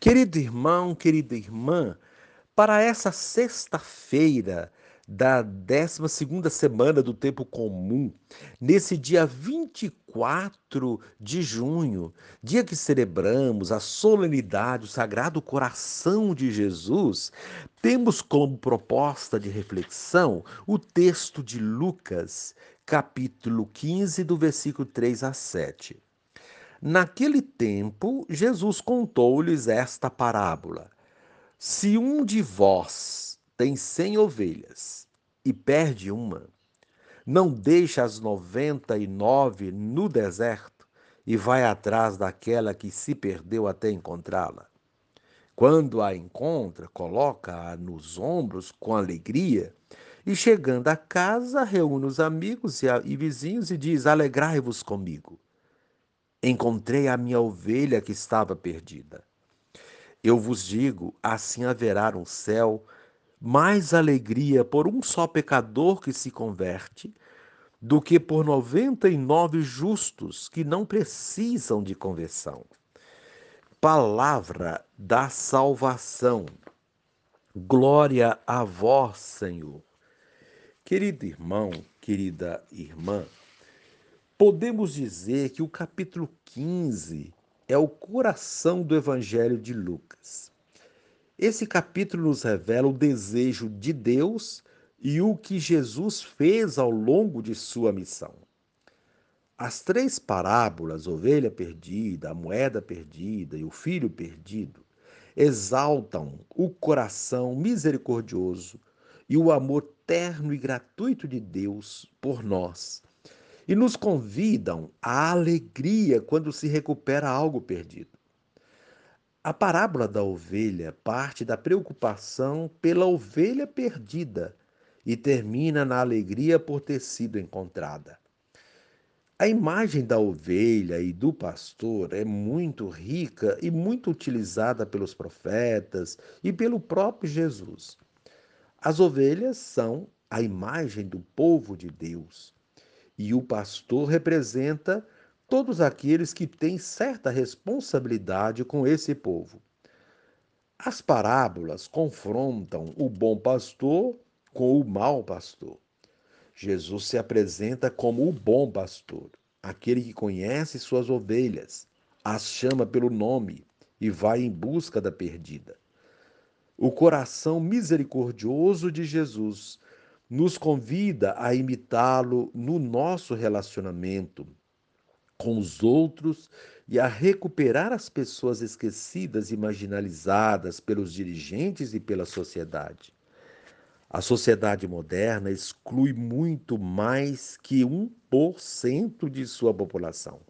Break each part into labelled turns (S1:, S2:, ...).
S1: Querido irmão, querida irmã, para essa sexta-feira da 12 semana do tempo comum, nesse dia 24 de junho, dia que celebramos a solenidade do Sagrado Coração de Jesus, temos como proposta de reflexão o texto de Lucas, capítulo 15, do versículo 3 a 7. Naquele tempo, Jesus contou-lhes esta parábola: Se um de vós tem cem ovelhas e perde uma, não deixa as noventa e nove no deserto e vai atrás daquela que se perdeu até encontrá-la. Quando a encontra, coloca-a nos ombros com alegria e, chegando a casa, reúne os amigos e vizinhos e diz: Alegrai-vos comigo Encontrei a minha ovelha que estava perdida. Eu vos digo: assim haverá no céu mais alegria por um só pecador que se converte do que por noventa e nove justos que não precisam de conversão. Palavra da salvação. Glória a vós, Senhor. Querido irmão, querida irmã, Podemos dizer que o capítulo 15 é o coração do Evangelho de Lucas. Esse capítulo nos revela o desejo de Deus e o que Jesus fez ao longo de sua missão. As três parábolas, ovelha perdida, a moeda perdida e o filho perdido, exaltam o coração misericordioso e o amor terno e gratuito de Deus por nós e nos convidam à alegria quando se recupera algo perdido. A parábola da ovelha parte da preocupação pela ovelha perdida e termina na alegria por ter sido encontrada. A imagem da ovelha e do pastor é muito rica e muito utilizada pelos profetas e pelo próprio Jesus. As ovelhas são a imagem do povo de Deus e o pastor representa todos aqueles que têm certa responsabilidade com esse povo. As parábolas confrontam o bom pastor com o mau pastor. Jesus se apresenta como o bom pastor, aquele que conhece suas ovelhas, as chama pelo nome e vai em busca da perdida. O coração misericordioso de Jesus nos convida a imitá-lo no nosso relacionamento com os outros e a recuperar as pessoas esquecidas e marginalizadas pelos dirigentes e pela sociedade. A sociedade moderna exclui muito mais que 1% de sua população.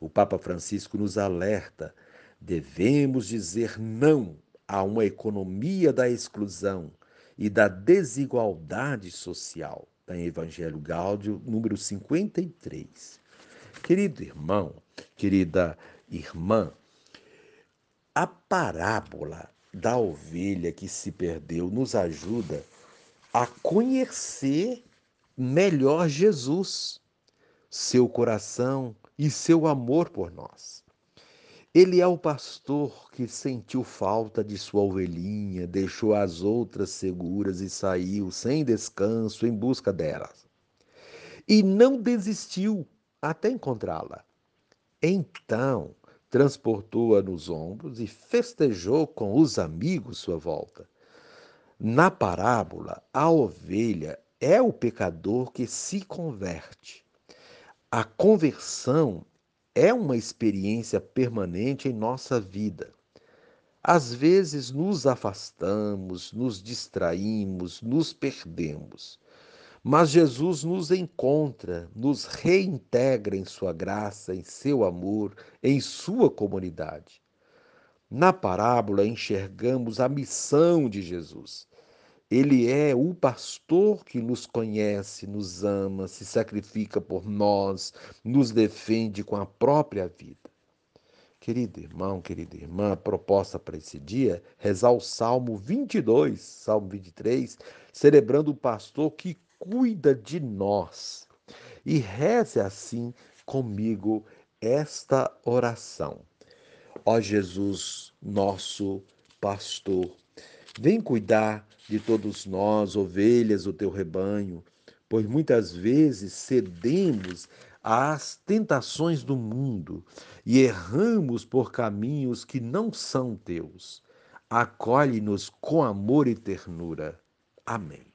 S1: O Papa Francisco nos alerta: devemos dizer não a uma economia da exclusão e da desigualdade social. Está em Evangelho Gáudio, número 53. Querido irmão, querida irmã, a parábola da ovelha que se perdeu nos ajuda a conhecer melhor Jesus, seu coração e seu amor por nós. Ele é o pastor que sentiu falta de sua ovelhinha, deixou as outras seguras e saiu sem descanso em busca delas. E não desistiu até encontrá-la. Então, transportou-a nos ombros e festejou com os amigos sua volta. Na parábola, a ovelha é o pecador que se converte. A conversão é uma experiência permanente em nossa vida. Às vezes nos afastamos, nos distraímos, nos perdemos. Mas Jesus nos encontra, nos reintegra em Sua graça, em seu amor, em Sua comunidade. Na parábola enxergamos a missão de Jesus ele é o pastor que nos conhece, nos ama, se sacrifica por nós, nos defende com a própria vida. Querido irmão, querida irmã, a proposta para esse dia, rezar o Salmo 22, Salmo 23, celebrando o pastor que cuida de nós. E reze assim comigo esta oração. Ó Jesus, nosso pastor, vem cuidar de todos nós, ovelhas do teu rebanho, pois muitas vezes cedemos às tentações do mundo e erramos por caminhos que não são teus. Acolhe-nos com amor e ternura. Amém.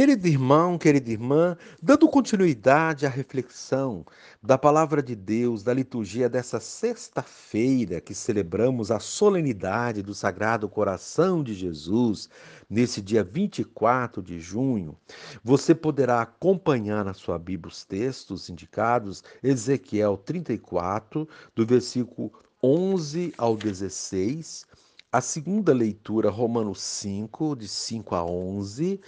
S1: Querido irmão, querida irmã, dando continuidade à reflexão da palavra de Deus, da liturgia dessa sexta-feira que celebramos a solenidade do Sagrado Coração de Jesus, nesse dia 24 de junho, você poderá acompanhar na sua Bíblia os textos indicados, Ezequiel 34, do versículo 11 ao 16, a segunda leitura, Romanos 5, de 5 a 11,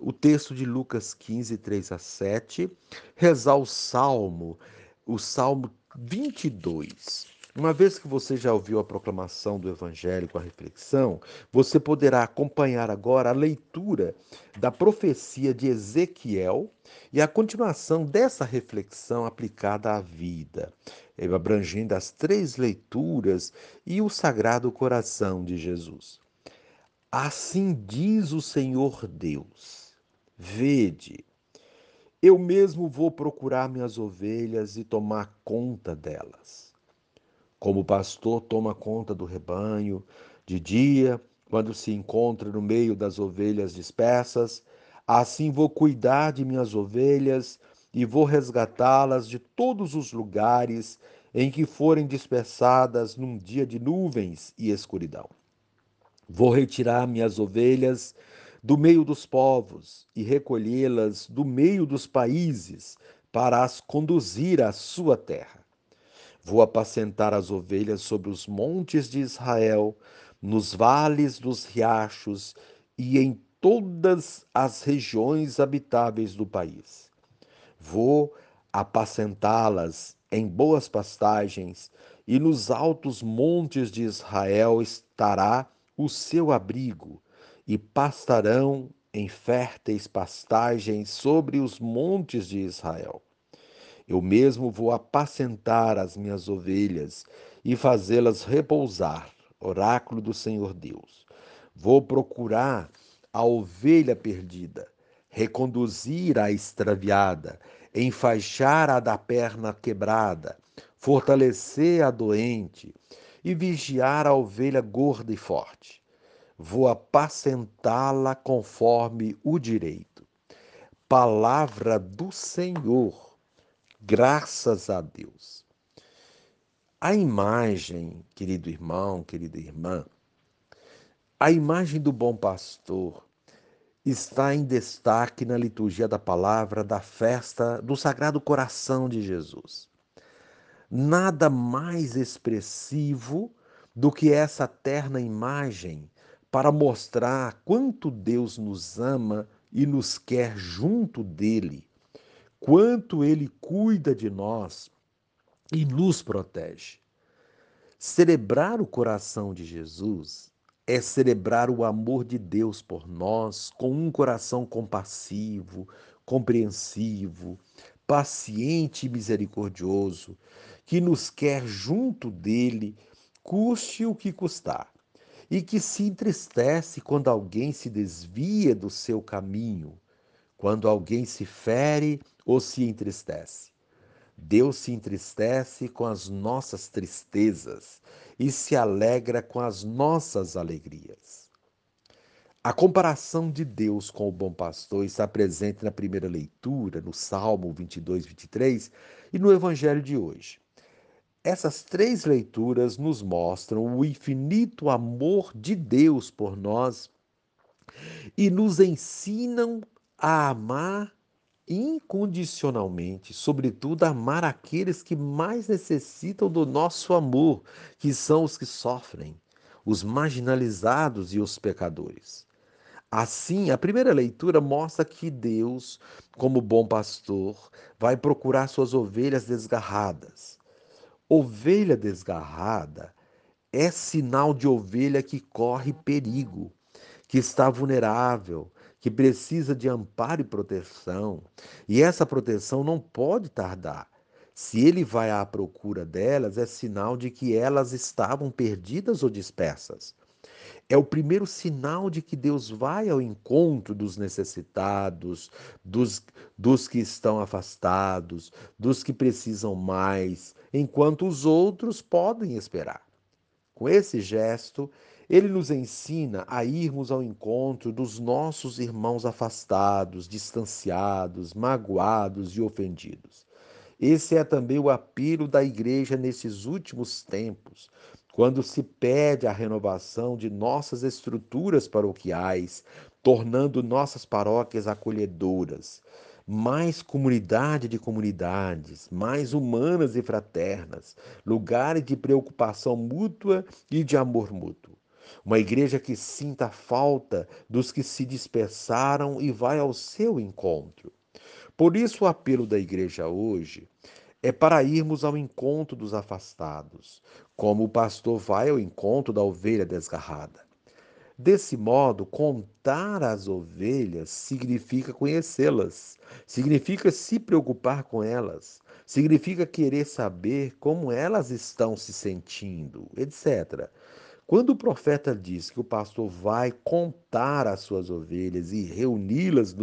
S1: o texto de Lucas 15, 3 a 7, rezar o Salmo, o Salmo 22. Uma vez que você já ouviu a proclamação do Evangelho com a reflexão, você poderá acompanhar agora a leitura da profecia de Ezequiel e a continuação dessa reflexão aplicada à vida, abrangendo as três leituras e o Sagrado Coração de Jesus. Assim diz o Senhor Deus Vede, eu mesmo vou procurar minhas ovelhas e tomar conta delas. Como o pastor toma conta do rebanho, de dia, quando se encontra no meio das ovelhas dispersas, assim vou cuidar de minhas ovelhas e vou resgatá-las de todos os lugares em que forem dispersadas num dia de nuvens e escuridão. Vou retirar minhas ovelhas do meio dos povos e recolhê-las do meio dos países para as conduzir à sua terra. Vou apacentar as ovelhas sobre os montes de Israel, nos vales dos riachos e em todas as regiões habitáveis do país. Vou apacentá-las em boas pastagens, e nos altos montes de Israel estará o seu abrigo, e pastarão em férteis pastagens sobre os montes de Israel. Eu mesmo vou apacentar as minhas ovelhas e fazê-las repousar, oráculo do Senhor Deus. Vou procurar a ovelha perdida, reconduzir a extraviada, enfaixar a da perna quebrada, fortalecer a doente e vigiar a ovelha gorda e forte vou apacentá-la conforme o direito. Palavra do Senhor, graças a Deus. A imagem, querido irmão, querida irmã, a imagem do bom pastor está em destaque na liturgia da palavra da festa do Sagrado Coração de Jesus. Nada mais expressivo do que essa terna imagem para mostrar quanto Deus nos ama e nos quer junto dele, quanto ele cuida de nós e nos protege. Celebrar o coração de Jesus é celebrar o amor de Deus por nós com um coração compassivo, compreensivo, paciente e misericordioso, que nos quer junto dele, custe o que custar e que se entristece quando alguém se desvia do seu caminho, quando alguém se fere ou se entristece. Deus se entristece com as nossas tristezas e se alegra com as nossas alegrias. A comparação de Deus com o bom pastor está presente na primeira leitura, no Salmo 22, 23 e no Evangelho de hoje. Essas três leituras nos mostram o infinito amor de Deus por nós e nos ensinam a amar incondicionalmente, sobretudo amar aqueles que mais necessitam do nosso amor, que são os que sofrem, os marginalizados e os pecadores. Assim, a primeira leitura mostra que Deus, como bom pastor, vai procurar suas ovelhas desgarradas Ovelha desgarrada é sinal de ovelha que corre perigo, que está vulnerável, que precisa de amparo e proteção. E essa proteção não pode tardar. Se ele vai à procura delas, é sinal de que elas estavam perdidas ou dispersas. É o primeiro sinal de que Deus vai ao encontro dos necessitados, dos, dos que estão afastados, dos que precisam mais, enquanto os outros podem esperar. Com esse gesto, ele nos ensina a irmos ao encontro dos nossos irmãos afastados, distanciados, magoados e ofendidos. Esse é também o apelo da igreja nesses últimos tempos, quando se pede a renovação de nossas estruturas paroquiais, tornando nossas paróquias acolhedoras, mais comunidade de comunidades, mais humanas e fraternas, lugares de preocupação mútua e de amor mútuo. Uma igreja que sinta a falta dos que se dispersaram e vai ao seu encontro. Por isso, o apelo da igreja hoje é para irmos ao encontro dos afastados, como o pastor vai ao encontro da ovelha desgarrada. Desse modo, contar as ovelhas significa conhecê-las, significa se preocupar com elas, significa querer saber como elas estão se sentindo, etc. Quando o profeta diz que o pastor vai contar as suas ovelhas e reuni-las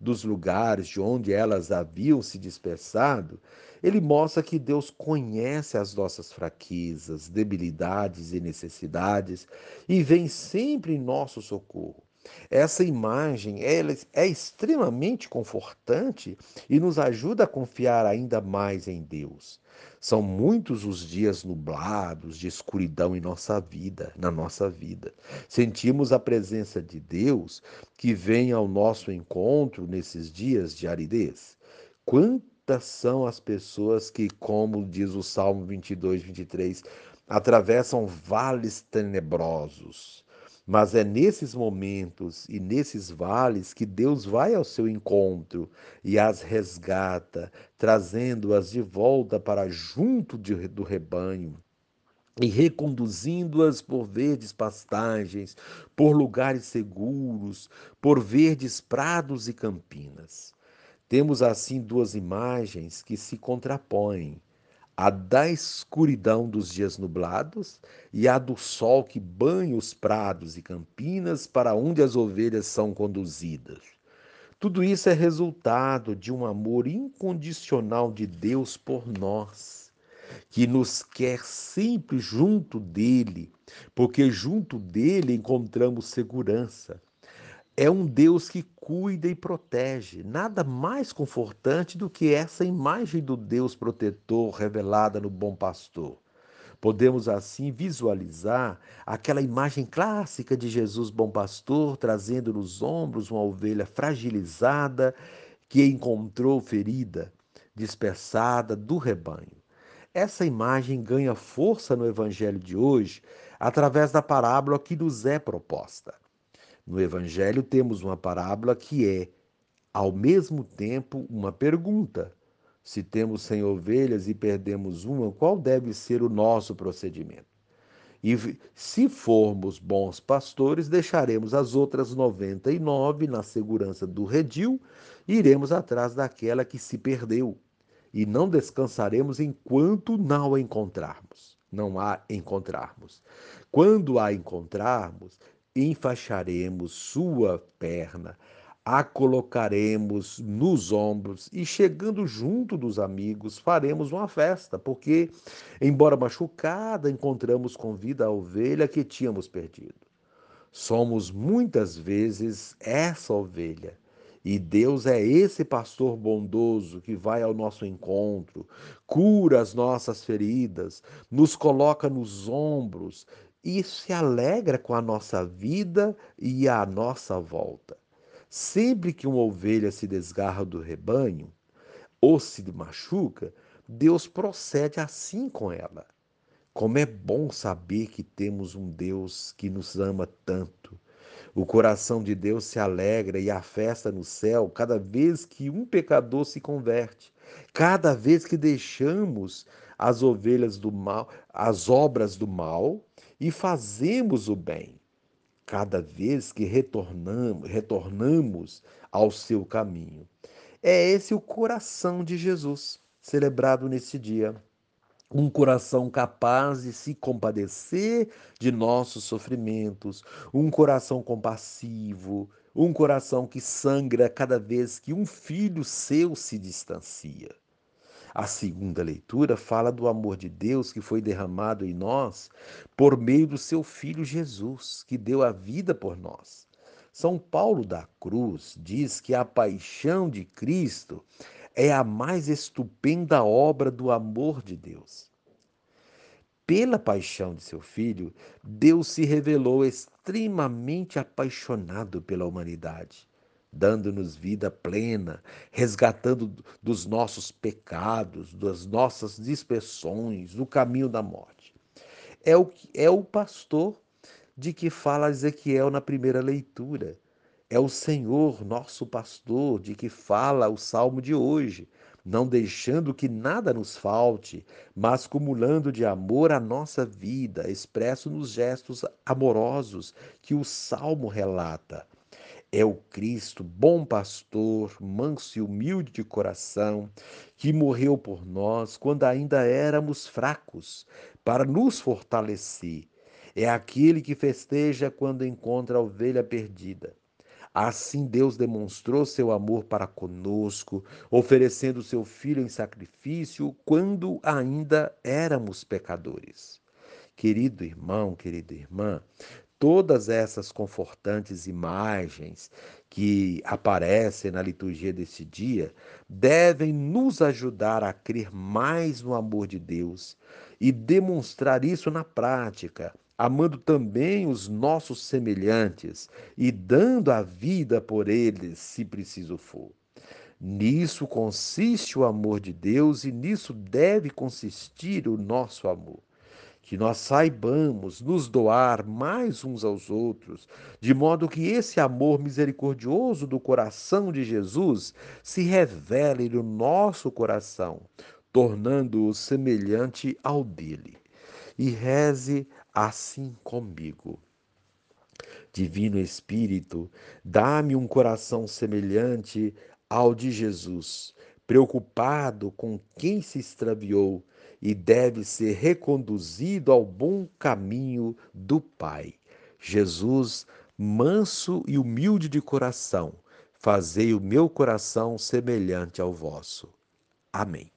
S1: dos lugares de onde elas haviam se dispersado, ele mostra que Deus conhece as nossas fraquezas, debilidades e necessidades e vem sempre em nosso socorro. Essa imagem ela é extremamente confortante e nos ajuda a confiar ainda mais em Deus. São muitos os dias nublados de escuridão em nossa vida, na nossa vida. Sentimos a presença de Deus que vem ao nosso encontro nesses dias de aridez. Quantas são as pessoas que, como diz o Salmo 22, 23, atravessam vales tenebrosos mas é nesses momentos e nesses vales que Deus vai ao seu encontro e as resgata, trazendo-as de volta para junto de, do rebanho e reconduzindo-as por verdes pastagens, por lugares seguros, por verdes prados e campinas. Temos assim duas imagens que se contrapõem a da escuridão dos dias nublados e a do sol que banha os prados e campinas para onde as ovelhas são conduzidas. Tudo isso é resultado de um amor incondicional de Deus por nós, que nos quer sempre junto dele, porque junto dele encontramos segurança é um Deus que cuida e protege. Nada mais confortante do que essa imagem do Deus protetor revelada no Bom Pastor. Podemos assim visualizar aquela imagem clássica de Jesus Bom Pastor trazendo nos ombros uma ovelha fragilizada que encontrou ferida, dispersada do rebanho. Essa imagem ganha força no evangelho de hoje através da parábola que nos é proposta. No Evangelho temos uma parábola que é, ao mesmo tempo, uma pergunta. Se temos cem ovelhas e perdemos uma, qual deve ser o nosso procedimento? E se formos bons pastores, deixaremos as outras noventa e nove na segurança do redil e iremos atrás daquela que se perdeu. E não descansaremos enquanto não a encontrarmos. Não a encontrarmos. Quando a encontrarmos, enfaixaremos sua perna, a colocaremos nos ombros e, chegando junto dos amigos, faremos uma festa, porque, embora machucada, encontramos com vida a ovelha que tínhamos perdido. Somos muitas vezes essa ovelha. E Deus é esse pastor bondoso que vai ao nosso encontro, cura as nossas feridas, nos coloca nos ombros e se alegra com a nossa vida e a nossa volta. Sempre que uma ovelha se desgarra do rebanho ou se machuca, Deus procede assim com ela. Como é bom saber que temos um Deus que nos ama tanto. O coração de Deus se alegra e a festa no céu cada vez que um pecador se converte, cada vez que deixamos as ovelhas do mal, as obras do mal e fazemos o bem. Cada vez que retornamos, retornamos ao seu caminho. É esse o coração de Jesus. celebrado nesse dia. Um coração capaz de se compadecer de nossos sofrimentos, um coração compassivo, um coração que sangra cada vez que um filho seu se distancia. A segunda leitura fala do amor de Deus que foi derramado em nós por meio do seu Filho Jesus, que deu a vida por nós. São Paulo da Cruz diz que a paixão de Cristo é a mais estupenda obra do amor de Deus. Pela paixão de seu filho, Deus se revelou extremamente apaixonado pela humanidade dando-nos vida plena, resgatando dos nossos pecados, das nossas dispersões, do caminho da morte. É o, é o pastor de que fala Ezequiel na primeira leitura. É o Senhor, nosso pastor, de que fala o salmo de hoje, não deixando que nada nos falte, mas cumulando de amor a nossa vida, expresso nos gestos amorosos que o salmo relata é o Cristo, bom pastor, manso e humilde de coração, que morreu por nós quando ainda éramos fracos, para nos fortalecer. É aquele que festeja quando encontra a ovelha perdida. Assim Deus demonstrou seu amor para conosco, oferecendo seu Filho em sacrifício quando ainda éramos pecadores. Querido irmão, querida irmã, todas essas confortantes imagens que aparecem na liturgia desse dia devem nos ajudar a crer mais no amor de Deus e demonstrar isso na prática, amando também os nossos semelhantes e dando a vida por eles, se preciso for. Nisso consiste o amor de Deus e nisso deve consistir o nosso amor que nós saibamos nos doar mais uns aos outros, de modo que esse amor misericordioso do coração de Jesus se revele no nosso coração, tornando-o semelhante ao dele. E reze assim comigo. Divino Espírito, dá-me um coração semelhante ao de Jesus, preocupado com quem se extraviou e deve ser reconduzido ao bom caminho do Pai. Jesus, manso e humilde de coração, fazei o meu coração semelhante ao vosso. Amém.